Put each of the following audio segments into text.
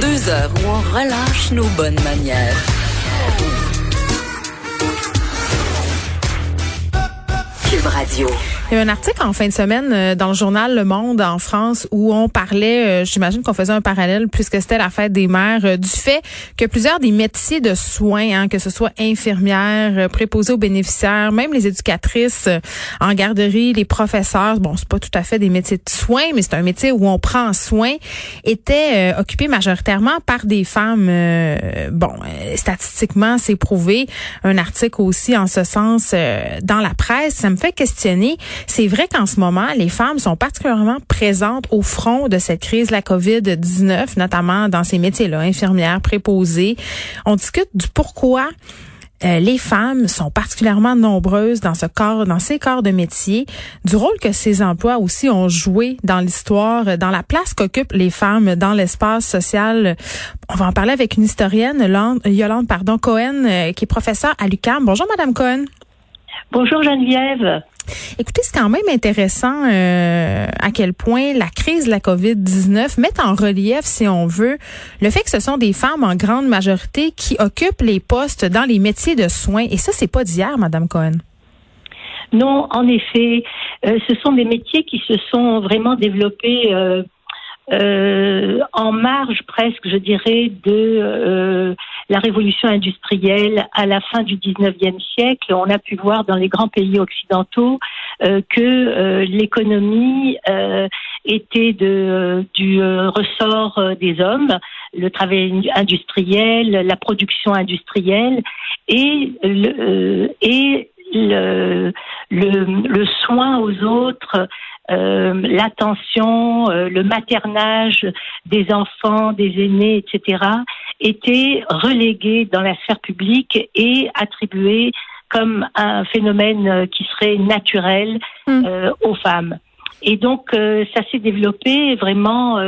Deux heures où on relâche nos bonnes manières. Radio. Il y a un article en fin de semaine euh, dans le journal Le Monde en France où on parlait, euh, j'imagine qu'on faisait un parallèle puisque c'était la fête des mères, euh, du fait que plusieurs des métiers de soins, hein, que ce soit infirmières, préposées aux bénéficiaires, même les éducatrices en garderie, les professeurs, bon, c'est pas tout à fait des métiers de soins, mais c'est un métier où on prend soin, étaient occupés majoritairement par des femmes. bon, statistiquement, c'est prouvé. Un article aussi en ce sens dans la presse. Ça me fait questionner c'est vrai qu'en ce moment, les femmes sont particulièrement présentes au front de cette crise de la COVID-19, notamment dans ces métiers-là, infirmières, préposées. On discute du pourquoi euh, les femmes sont particulièrement nombreuses dans ce corps, dans ces corps de métier, du rôle que ces emplois aussi ont joué dans l'histoire, dans la place qu'occupent les femmes dans l'espace social. On va en parler avec une historienne, Yolande, pardon, Cohen, euh, qui est professeure à l'UQAM. Bonjour, Madame Cohen. Bonjour Geneviève. Écoutez, c'est quand même intéressant euh, à quel point la crise de la COVID-19 met en relief, si on veut, le fait que ce sont des femmes en grande majorité qui occupent les postes dans les métiers de soins. Et ça, c'est pas d'hier, Madame Cohen. Non, en effet, euh, ce sont des métiers qui se sont vraiment développés euh, euh, en marge presque, je dirais, de euh, la révolution industrielle à la fin du 19e siècle. On a pu voir dans les grands pays occidentaux euh, que l'économie était de, du ressort des hommes, le travail industriel, la production industrielle et et le, le, le soin aux autres euh, l'attention, euh, le maternage des enfants, des aînés, etc., étaient relégués dans la sphère publique et attribués comme un phénomène qui serait naturel mm. euh, aux femmes. Et donc, ça s'est développé vraiment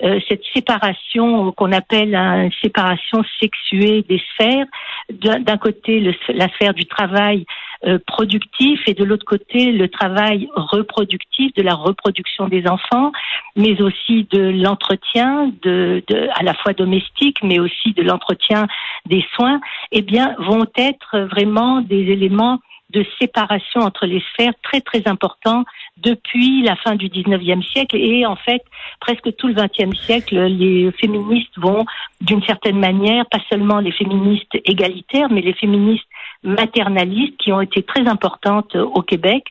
cette séparation qu'on appelle une séparation sexuée des sphères. D'un côté, la sphère du travail euh, productif et de l'autre côté le travail reproductif de la reproduction des enfants, mais aussi de l'entretien de, à la fois domestique, mais aussi de l'entretien des soins, eh bien vont être vraiment des éléments de séparation entre les sphères très très importants depuis la fin du 19e siècle et en fait presque tout le 20e siècle les féministes vont d'une certaine manière pas seulement les féministes égalitaires mais les féministes maternalistes qui ont été très importantes au Québec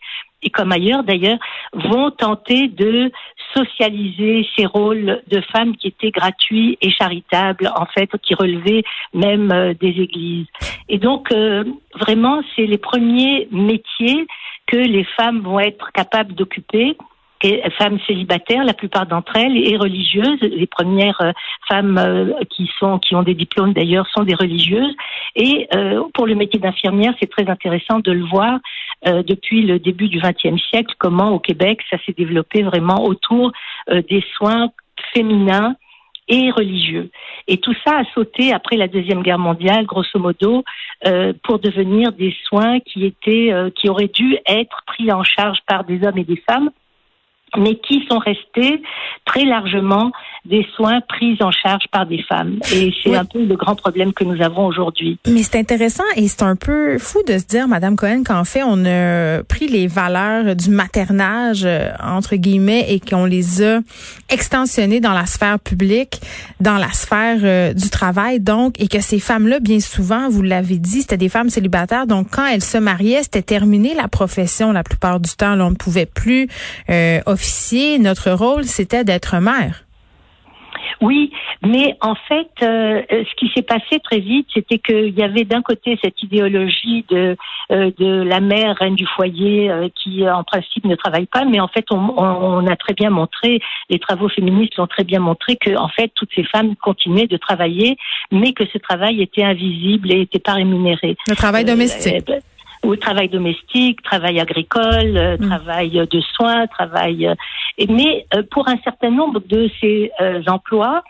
et comme ailleurs d'ailleurs, vont tenter de socialiser ces rôles de femmes qui étaient gratuits et charitables, en fait, qui relevaient même euh, des églises. Et donc, euh, vraiment, c'est les premiers métiers que les femmes vont être capables d'occuper femmes célibataires, la plupart d'entre elles, et religieuses. Les premières euh, femmes qui sont qui ont des diplômes d'ailleurs sont des religieuses. Et pour le métier d'infirmière, c'est très intéressant de le voir depuis le début du XXe siècle comment au Québec ça s'est développé vraiment autour des soins féminins et religieux. Et tout ça a sauté après la deuxième guerre mondiale, grosso modo, pour devenir des soins qui étaient, qui auraient dû être pris en charge par des hommes et des femmes mais qui sont restés très largement des soins pris en charge par des femmes. Et c'est un peu le grand problème que nous avons aujourd'hui. Mais c'est intéressant et c'est un peu fou de se dire, Madame Cohen, qu'en fait, on a pris les valeurs du maternage, euh, entre guillemets, et qu'on les a extensionnées dans la sphère publique, dans la sphère euh, du travail, donc, et que ces femmes-là, bien souvent, vous l'avez dit, c'était des femmes célibataires, donc quand elles se mariaient, c'était terminé la profession la plupart du temps. Là, on ne pouvait plus euh, officier. Notre rôle, c'était d'être mère. Oui, mais en fait, euh, ce qui s'est passé très vite, c'était qu'il y avait d'un côté cette idéologie de euh, de la mère reine du foyer euh, qui en principe ne travaille pas, mais en fait, on, on, a très bien montré, les travaux féministes l'ont très bien montré que en fait toutes ces femmes continuaient de travailler, mais que ce travail était invisible et n'était pas rémunéré. Le travail domestique ou travail domestique, travail agricole, euh, mm. travail de soins, travail. Euh, mais euh, pour un certain nombre de ces emplois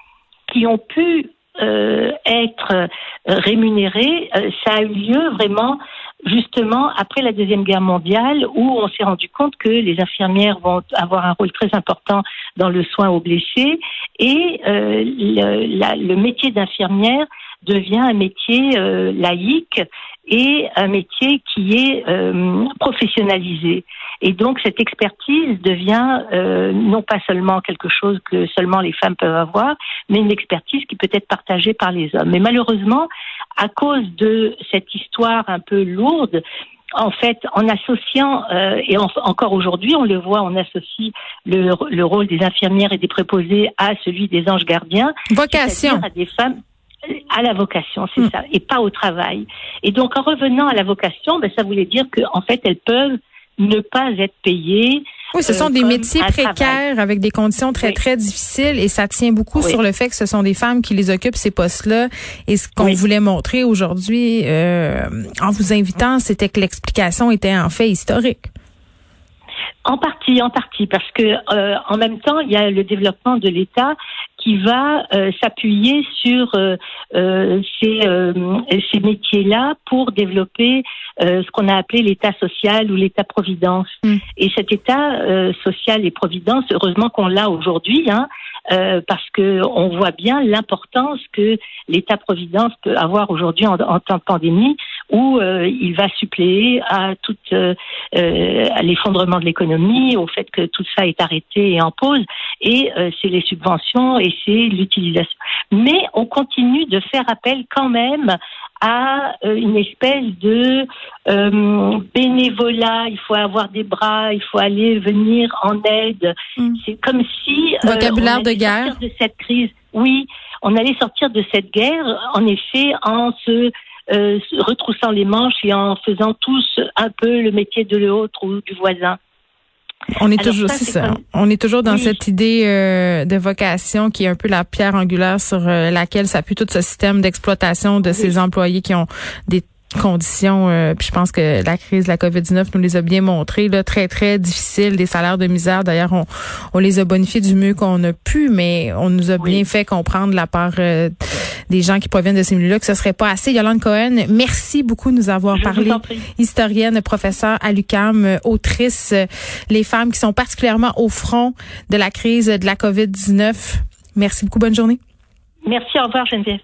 qui ont pu être rémunérés, ça a eu lieu vraiment justement après la Deuxième Guerre mondiale où on s'est rendu compte que les infirmières vont avoir un rôle très important dans le soin aux blessés et euh, le, le, métier d'infirmière devient un métier euh, laïque et un métier qui est euh, professionnalisé. Et donc cette expertise devient euh, non pas seulement quelque chose que seulement les femmes peuvent avoir, mais une expertise qui peut être partagée par les hommes. Mais malheureusement, à cause de cette histoire un peu lourde, en fait, en associant, euh, et encore aujourd'hui, on le voit, on associe le, le, rôle des infirmières et des préposés à celui des anges gardiens. Vocation. À des femmes à la vocation, c'est hmm. ça, et pas au travail. Et donc, en revenant à la vocation, ben, ça voulait dire qu'en fait, elles peuvent ne pas être payées. Oui, ce sont euh, des métiers précaires avec des conditions très, très difficiles et ça tient beaucoup sur le fait que ce sont des femmes qui les occupent, ces postes-là. Et ce qu'on voulait montrer aujourd'hui euh, en vous invitant, c'était que l'explication était en fait historique. En partie, en partie, parce que euh, en même temps, il y a le développement de l'État qui va euh, s'appuyer sur euh, euh ces, ces métiers-là pour développer ce qu'on a appelé l'État social ou l'État-providence. Mm. Et cet État social et providence, heureusement qu'on l'a aujourd'hui, hein, euh, parce que on voit bien l'importance que l'État-providence peut avoir aujourd'hui en, temps de pandémie, où euh, il va suppléer à tout euh, à l'effondrement de l'économie, au fait que tout ça est arrêté et en pause, et c'est les subventions et c'est l'utilisation. Mais on continue de faire appel quand même à euh, une espèce de euh, bénévolat. Il faut avoir des bras, il faut aller venir en aide. Mm. C'est comme si euh, vocabulaire de guerre de cette crise. Oui, on allait sortir de cette guerre en effet en se retroussant les manches et en faisant tous un peu le métier de l'autre ou du voisin. On est toujours, ça. On est toujours dans cette idée euh, de vocation qui est un peu la pierre angulaire sur euh, laquelle s'appuie tout ce système d'exploitation de ces employés qui ont des conditions, euh, puis je pense que la crise de la COVID-19 nous les a bien montrées, là, très, très difficiles, des salaires de misère. D'ailleurs, on, on les a bonifiés du mieux qu'on a pu, mais on nous a bien fait comprendre la part euh, des gens qui proviennent de ces milieux-là que ce serait pas assez. Yolande Cohen, merci beaucoup de nous avoir parlé. Historienne, professeure à l'UCAM, euh, autrice, les femmes qui sont particulièrement au front de la crise de la COVID-19. Merci beaucoup. Bonne journée. Merci. Au revoir, Geneviève.